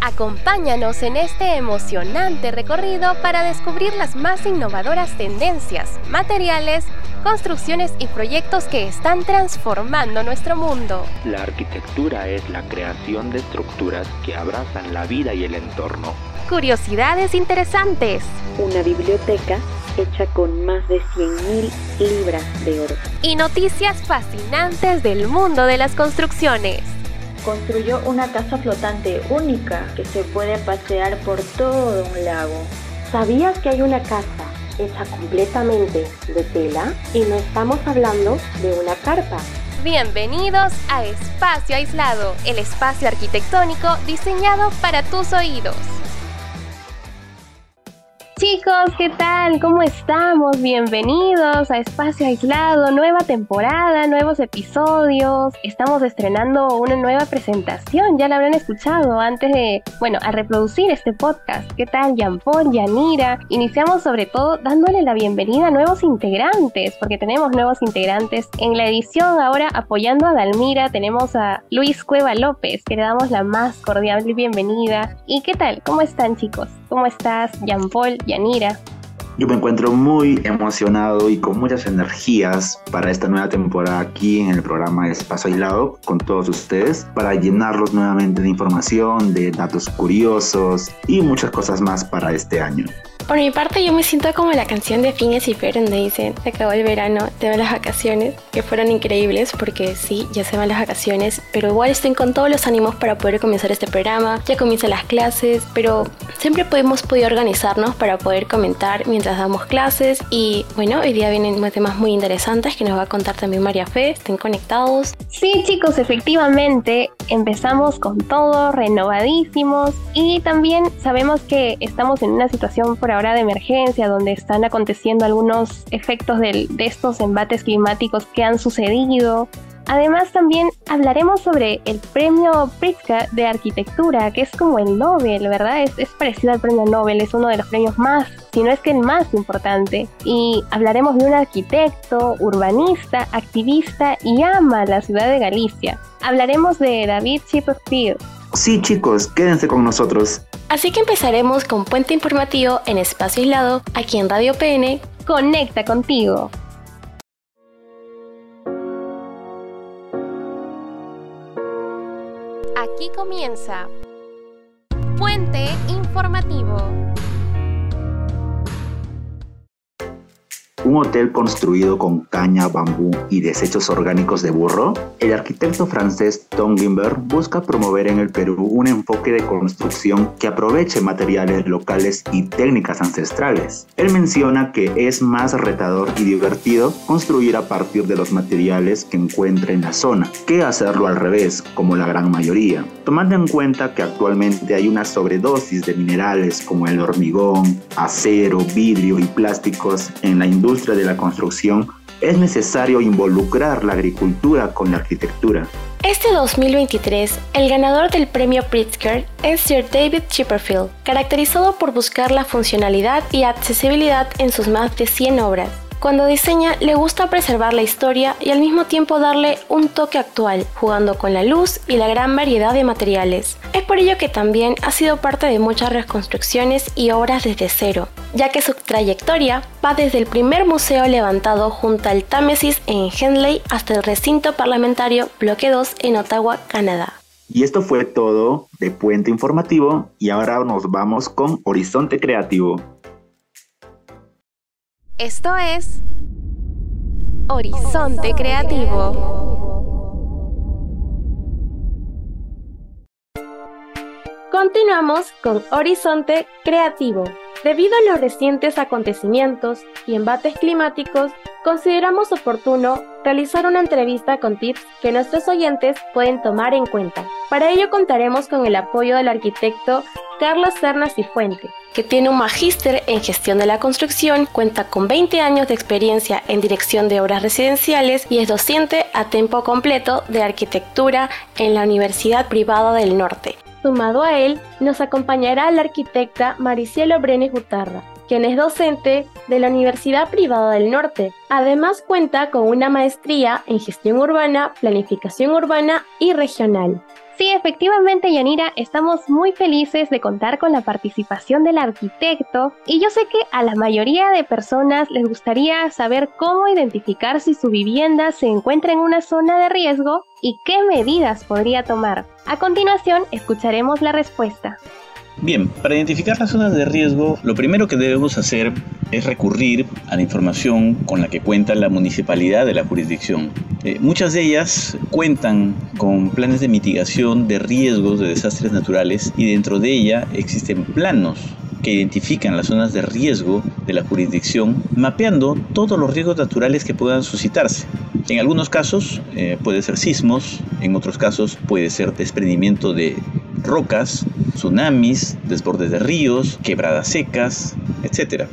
Acompáñanos en este emocionante recorrido para descubrir las más innovadoras tendencias, materiales, construcciones y proyectos que están transformando nuestro mundo. La arquitectura es la creación de estructuras que abrazan la vida y el entorno. Curiosidades interesantes. Una biblioteca hecha con más de 100.000 libras de oro. Y noticias fascinantes del mundo de las construcciones. Construyó una casa flotante única que se puede pasear por todo un lago. ¿Sabías que hay una casa hecha completamente de tela? Y no estamos hablando de una carpa. Bienvenidos a Espacio Aislado, el espacio arquitectónico diseñado para tus oídos. Chicos, ¿qué tal? ¿Cómo estamos? Bienvenidos a Espacio Aislado, nueva temporada, nuevos episodios. Estamos estrenando una nueva presentación, ya la habrán escuchado antes de, bueno, a reproducir este podcast. ¿Qué tal, Jean Paul, Yanira? Iniciamos sobre todo dándole la bienvenida a nuevos integrantes, porque tenemos nuevos integrantes. En la edición ahora apoyando a Dalmira tenemos a Luis Cueva López, que le damos la más cordial bienvenida. ¿Y qué tal? ¿Cómo están, chicos? ¿Cómo estás, Jean Paul? Yanira. Yo me encuentro muy emocionado y con muchas energías para esta nueva temporada aquí en el programa Espacio Aislado con todos ustedes para llenarlos nuevamente de información, de datos curiosos y muchas cosas más para este año. Por mi parte, yo me siento como la canción de Phineas y Fer donde dicen: Se acabó el verano, te van las vacaciones, que fueron increíbles porque sí, ya se van las vacaciones, pero igual estoy con todos los ánimos para poder comenzar este programa. Ya comienzan las clases, pero siempre hemos podido organizarnos para poder comentar mientras damos clases. Y bueno, hoy día vienen temas muy interesantes que nos va a contar también María Fe. Estén conectados. Sí, chicos, efectivamente, empezamos con todo, renovadísimos y también sabemos que estamos en una situación por ahora de emergencia donde están aconteciendo algunos efectos de estos embates climáticos que han sucedido. Además también hablaremos sobre el premio Pritzker de arquitectura, que es como el Nobel, ¿verdad? Es, es, parecido al premio Nobel, es uno de los premios más, si no es que el más importante. Y hablaremos de un arquitecto, urbanista, activista y ama la ciudad de Galicia. Hablaremos de David Chipperfield. Sí chicos, quédense con nosotros. Así que empezaremos con Puente Informativo en Espacio Aislado, aquí en Radio PN. Conecta contigo. Aquí comienza Puente Informativo. Un hotel construido con caña, bambú y desechos orgánicos de burro? El arquitecto francés Tom Gimber busca promover en el Perú un enfoque de construcción que aproveche materiales locales y técnicas ancestrales. Él menciona que es más retador y divertido construir a partir de los materiales que encuentra en la zona que hacerlo al revés, como la gran mayoría, tomando en cuenta que actualmente hay una sobredosis de minerales como el hormigón, acero, vidrio y plásticos en la industria de la construcción, es necesario involucrar la agricultura con la arquitectura. Este 2023, el ganador del premio Pritzker es Sir David Chipperfield, caracterizado por buscar la funcionalidad y accesibilidad en sus más de 100 obras. Cuando diseña, le gusta preservar la historia y al mismo tiempo darle un toque actual, jugando con la luz y la gran variedad de materiales. Es por ello que también ha sido parte de muchas reconstrucciones y obras desde cero, ya que su trayectoria va desde el primer museo levantado junto al Támesis en Henley hasta el recinto parlamentario Bloque 2 en Ottawa, Canadá. Y esto fue todo de Puente Informativo y ahora nos vamos con Horizonte Creativo. Esto es Horizonte Creativo. Continuamos con Horizonte Creativo. Debido a los recientes acontecimientos y embates climáticos, consideramos oportuno realizar una entrevista con tips que nuestros oyentes pueden tomar en cuenta. Para ello contaremos con el apoyo del arquitecto Carlos Cernas y Fuente, que tiene un magíster en gestión de la construcción, cuenta con 20 años de experiencia en dirección de obras residenciales y es docente a tiempo completo de arquitectura en la Universidad Privada del Norte. Sumado a él, nos acompañará la arquitecta Maricielo Brenes Gutarra, quien es docente de la Universidad Privada del Norte. Además cuenta con una maestría en gestión urbana, planificación urbana y regional. Sí, efectivamente, Yanira, estamos muy felices de contar con la participación del arquitecto y yo sé que a la mayoría de personas les gustaría saber cómo identificar si su vivienda se encuentra en una zona de riesgo y qué medidas podría tomar. A continuación, escucharemos la respuesta. Bien, para identificar las zonas de riesgo, lo primero que debemos hacer es recurrir a la información con la que cuenta la municipalidad de la jurisdicción. Eh, muchas de ellas cuentan con planes de mitigación de riesgos de desastres naturales y dentro de ella existen planos que identifican las zonas de riesgo de la jurisdicción, mapeando todos los riesgos naturales que puedan suscitarse. En algunos casos eh, puede ser sismos, en otros casos puede ser desprendimiento de rocas, tsunamis, desbordes de ríos, quebradas secas, etc.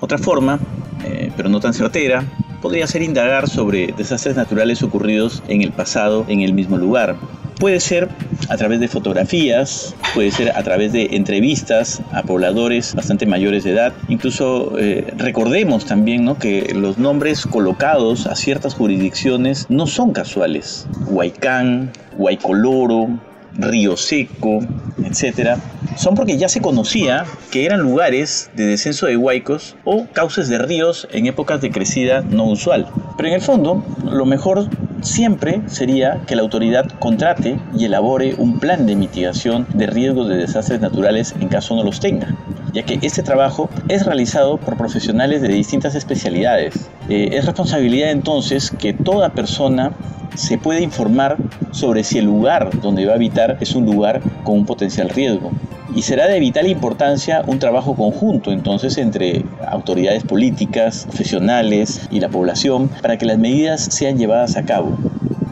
Otra forma, eh, pero no tan certera, podría ser indagar sobre desastres naturales ocurridos en el pasado en el mismo lugar. Puede ser a través de fotografías, puede ser a través de entrevistas a pobladores bastante mayores de edad. Incluso eh, recordemos también ¿no? que los nombres colocados a ciertas jurisdicciones no son casuales. Huaycán, Huaycoloro, Río Seco, etcétera, son porque ya se conocía que eran lugares de descenso de huaicos o cauces de ríos en épocas de crecida no usual. Pero en el fondo, lo mejor siempre sería que la autoridad contrate y elabore un plan de mitigación de riesgos de desastres naturales en caso no los tenga ya que este trabajo es realizado por profesionales de distintas especialidades. Eh, es responsabilidad entonces que toda persona se puede informar sobre si el lugar donde va a habitar es un lugar con un potencial riesgo. Y será de vital importancia un trabajo conjunto entonces entre autoridades políticas, profesionales y la población para que las medidas sean llevadas a cabo.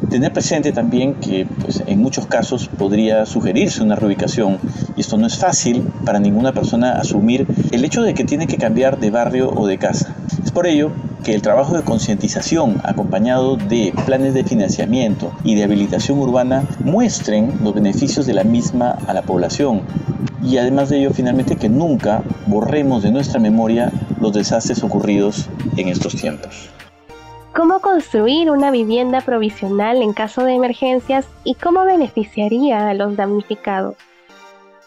Tener presente también que pues, en muchos casos podría sugerirse una reubicación y esto no es fácil para ninguna persona asumir el hecho de que tiene que cambiar de barrio o de casa. Es por ello que el trabajo de concientización acompañado de planes de financiamiento y de habilitación urbana muestren los beneficios de la misma a la población y además de ello finalmente que nunca borremos de nuestra memoria los desastres ocurridos en estos tiempos. ¿Cómo construir una vivienda provisional en caso de emergencias y cómo beneficiaría a los damnificados?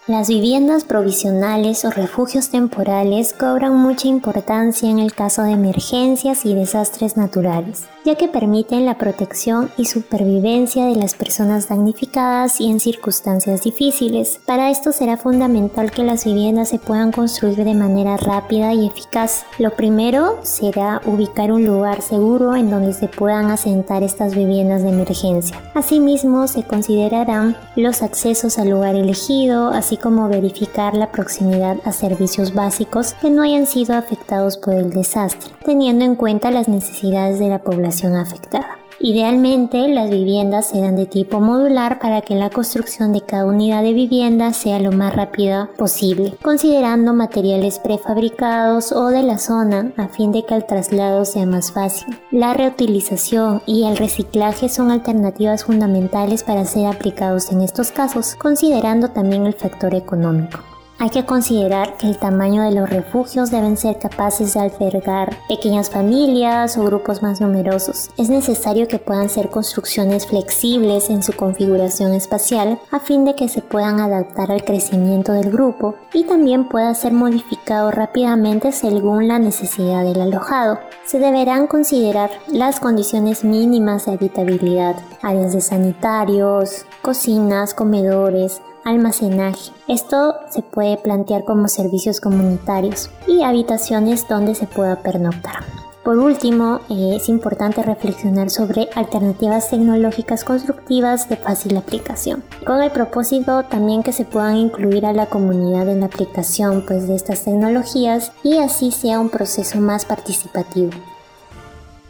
Las viviendas provisionales o refugios temporales cobran mucha importancia en el caso de emergencias y desastres naturales, ya que permiten la protección y supervivencia de las personas damnificadas y en circunstancias difíciles. Para esto será fundamental que las viviendas se puedan construir de manera rápida y eficaz. Lo primero será ubicar un lugar seguro en donde se puedan asentar estas viviendas de emergencia. Asimismo, se considerarán los accesos al lugar elegido, así como verificar la proximidad a servicios básicos que no hayan sido afectados por el desastre, teniendo en cuenta las necesidades de la población afectada. Idealmente, las viviendas serán de tipo modular para que la construcción de cada unidad de vivienda sea lo más rápida posible, considerando materiales prefabricados o de la zona a fin de que el traslado sea más fácil. La reutilización y el reciclaje son alternativas fundamentales para ser aplicados en estos casos, considerando también el factor económico. Hay que considerar que el tamaño de los refugios deben ser capaces de albergar pequeñas familias o grupos más numerosos. Es necesario que puedan ser construcciones flexibles en su configuración espacial a fin de que se puedan adaptar al crecimiento del grupo y también pueda ser modificado rápidamente según la necesidad del alojado. Se deberán considerar las condiciones mínimas de habitabilidad, áreas de sanitarios, cocinas, comedores, almacenaje. Esto se puede plantear como servicios comunitarios y habitaciones donde se pueda pernoctar. Por último, eh, es importante reflexionar sobre alternativas tecnológicas constructivas de fácil aplicación, con el propósito también que se puedan incluir a la comunidad en la aplicación pues, de estas tecnologías y así sea un proceso más participativo.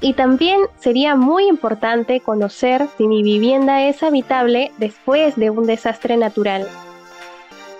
Y también sería muy importante conocer si mi vivienda es habitable después de un desastre natural.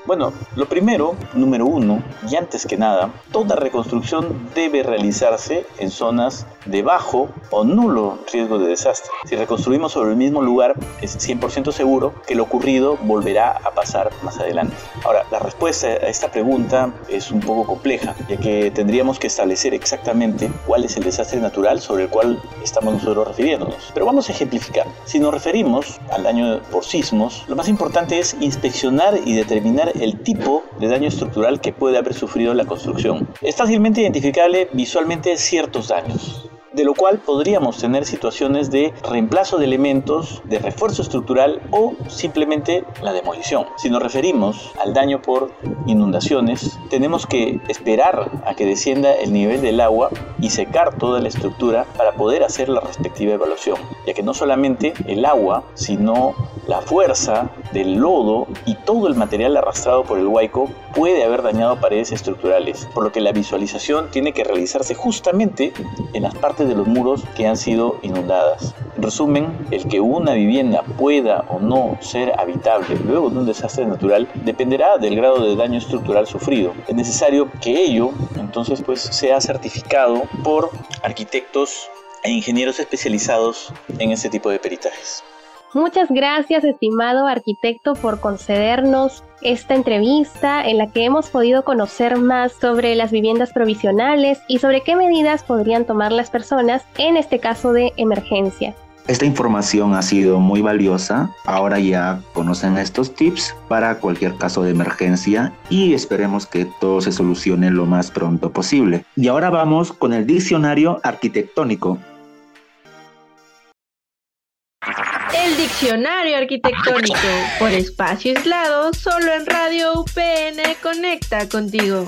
Bueno, lo primero, número uno, y antes que nada, toda reconstrucción debe realizarse en zonas de bajo o nulo riesgo de desastre. Si reconstruimos sobre el mismo lugar, es 100% seguro que lo ocurrido volverá a pasar más adelante. Ahora, la respuesta a esta pregunta es un poco compleja, ya que tendríamos que establecer exactamente cuál es el desastre natural sobre el cual estamos nosotros refiriéndonos. Pero vamos a ejemplificar. Si nos referimos al daño por sismos, lo más importante es inspeccionar y determinar el tipo de daño estructural que puede haber sufrido la construcción. Es fácilmente identificable visualmente ciertos daños de lo cual podríamos tener situaciones de reemplazo de elementos, de refuerzo estructural o simplemente la demolición. Si nos referimos al daño por inundaciones, tenemos que esperar a que descienda el nivel del agua y secar toda la estructura para poder hacer la respectiva evaluación, ya que no solamente el agua, sino la fuerza del lodo y todo el material arrastrado por el huaico puede haber dañado paredes estructurales, por lo que la visualización tiene que realizarse justamente en las partes de los muros que han sido inundadas. En resumen, el que una vivienda pueda o no ser habitable luego de un desastre natural dependerá del grado de daño estructural sufrido. Es necesario que ello entonces pues sea certificado por arquitectos e ingenieros especializados en este tipo de peritajes. Muchas gracias, estimado arquitecto, por concedernos esta entrevista en la que hemos podido conocer más sobre las viviendas provisionales y sobre qué medidas podrían tomar las personas en este caso de emergencia. Esta información ha sido muy valiosa. Ahora ya conocen estos tips para cualquier caso de emergencia y esperemos que todo se solucione lo más pronto posible. Y ahora vamos con el diccionario arquitectónico. El diccionario arquitectónico por espacio aislado solo en Radio UPN conecta contigo.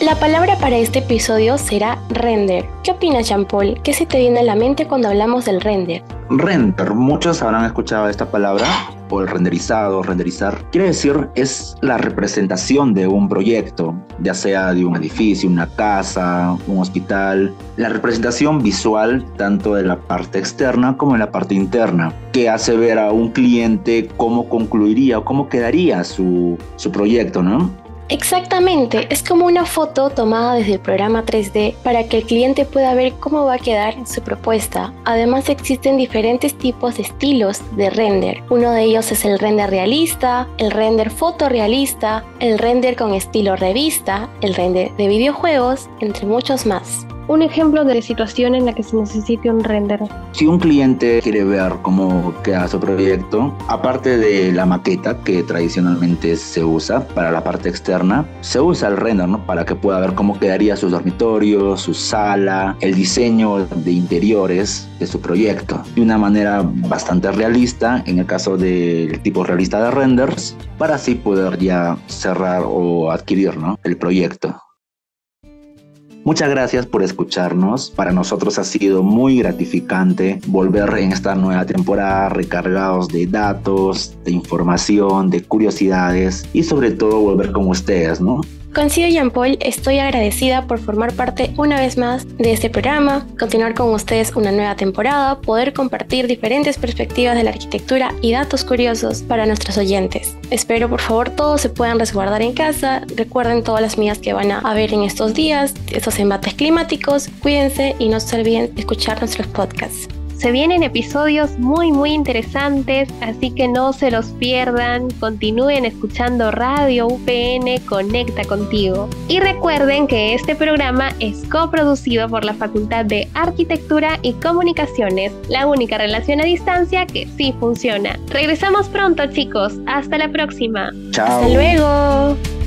La palabra para este episodio será render. ¿Qué opinas, Jean-Paul? ¿Qué se te viene a la mente cuando hablamos del render? Render, muchos habrán escuchado esta palabra, o el renderizado, renderizar. Quiere decir, es la representación de un proyecto, ya sea de un edificio, una casa, un hospital. La representación visual, tanto de la parte externa como de la parte interna, que hace ver a un cliente cómo concluiría o cómo quedaría su, su proyecto, ¿no? Exactamente, es como una foto tomada desde el programa 3D para que el cliente pueda ver cómo va a quedar su propuesta. Además existen diferentes tipos de estilos de render. Uno de ellos es el render realista, el render fotorrealista, el render con estilo revista, el render de videojuegos, entre muchos más un ejemplo de situación en la que se necesite un render. Si un cliente quiere ver cómo queda su proyecto, aparte de la maqueta que tradicionalmente se usa para la parte externa, se usa el render ¿no? para que pueda ver cómo quedaría su dormitorio, su sala, el diseño de interiores de su proyecto de una manera bastante realista en el caso del tipo realista de renders para así poder ya cerrar o adquirir ¿no? el proyecto. Muchas gracias por escucharnos. Para nosotros ha sido muy gratificante volver en esta nueva temporada recargados de datos, de información, de curiosidades y sobre todo volver con ustedes, ¿no? Coincido Jean Paul, estoy agradecida por formar parte una vez más de este programa, continuar con ustedes una nueva temporada, poder compartir diferentes perspectivas de la arquitectura y datos curiosos para nuestros oyentes. Espero por favor todos se puedan resguardar en casa, recuerden todas las medidas que van a haber en estos días, estos embates climáticos, cuídense y no se olviden de escuchar nuestros podcasts. Se vienen episodios muy muy interesantes, así que no se los pierdan. Continúen escuchando Radio UPN Conecta contigo. Y recuerden que este programa es coproducido por la Facultad de Arquitectura y Comunicaciones, la única relación a distancia que sí funciona. Regresamos pronto chicos, hasta la próxima. Chao. Hasta luego.